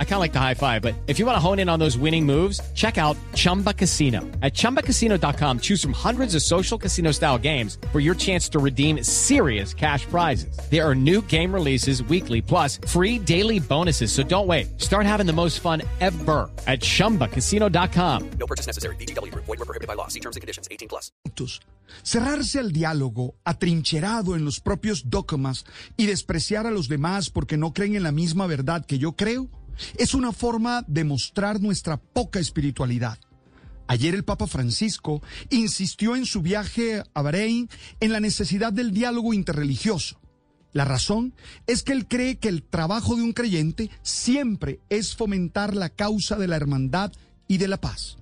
I kind of like the high five, but if you want to hone in on those winning moves, check out Chumba Casino. At ChumbaCasino.com, choose from hundreds of social casino style games for your chance to redeem serious cash prizes. There are new game releases weekly, plus free daily bonuses. So don't wait. Start having the most fun ever at ChumbaCasino.com. No purchase necessary. BGW. Void were prohibited by law. See terms and conditions. 18 plus. Cerrarse al diálogo, atrincherado en los propios dogmas y despreciar a los demás porque no creen en la misma verdad que yo creo, es una forma de mostrar nuestra poca espiritualidad. Ayer el Papa Francisco insistió en su viaje a Bahrein en la necesidad del diálogo interreligioso. La razón es que él cree que el trabajo de un creyente siempre es fomentar la causa de la hermandad y de la paz.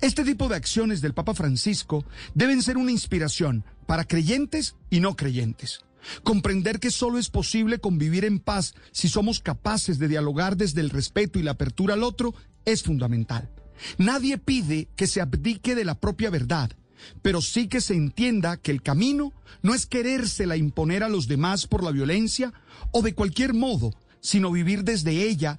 Este tipo de acciones del Papa Francisco deben ser una inspiración para creyentes y no creyentes. Comprender que solo es posible convivir en paz si somos capaces de dialogar desde el respeto y la apertura al otro es fundamental. Nadie pide que se abdique de la propia verdad, pero sí que se entienda que el camino no es querérsela imponer a los demás por la violencia o de cualquier modo, sino vivir desde ella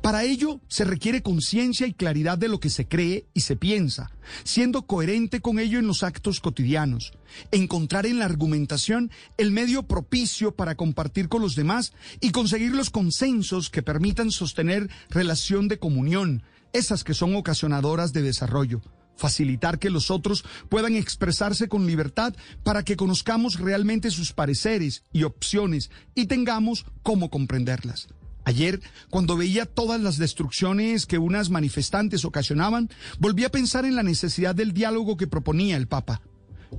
Para ello se requiere conciencia y claridad de lo que se cree y se piensa, siendo coherente con ello en los actos cotidianos, encontrar en la argumentación el medio propicio para compartir con los demás y conseguir los consensos que permitan sostener relación de comunión, esas que son ocasionadoras de desarrollo facilitar que los otros puedan expresarse con libertad para que conozcamos realmente sus pareceres y opciones y tengamos cómo comprenderlas. Ayer, cuando veía todas las destrucciones que unas manifestantes ocasionaban, volví a pensar en la necesidad del diálogo que proponía el Papa.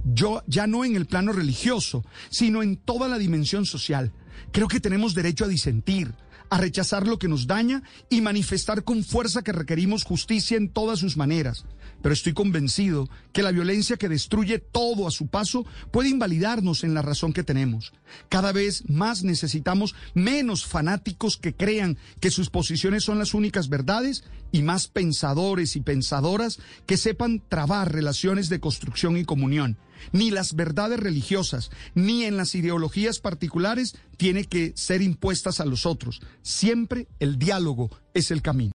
Yo ya no en el plano religioso, sino en toda la dimensión social. Creo que tenemos derecho a disentir, a rechazar lo que nos daña y manifestar con fuerza que requerimos justicia en todas sus maneras. Pero estoy convencido que la violencia que destruye todo a su paso puede invalidarnos en la razón que tenemos. Cada vez más necesitamos menos fanáticos que crean que sus posiciones son las únicas verdades y más pensadores y pensadoras que sepan trabar relaciones de construcción y comunión. Ni las verdades religiosas, ni en las ideologías particulares tiene que ser impuestas a los otros. Siempre el diálogo es el camino.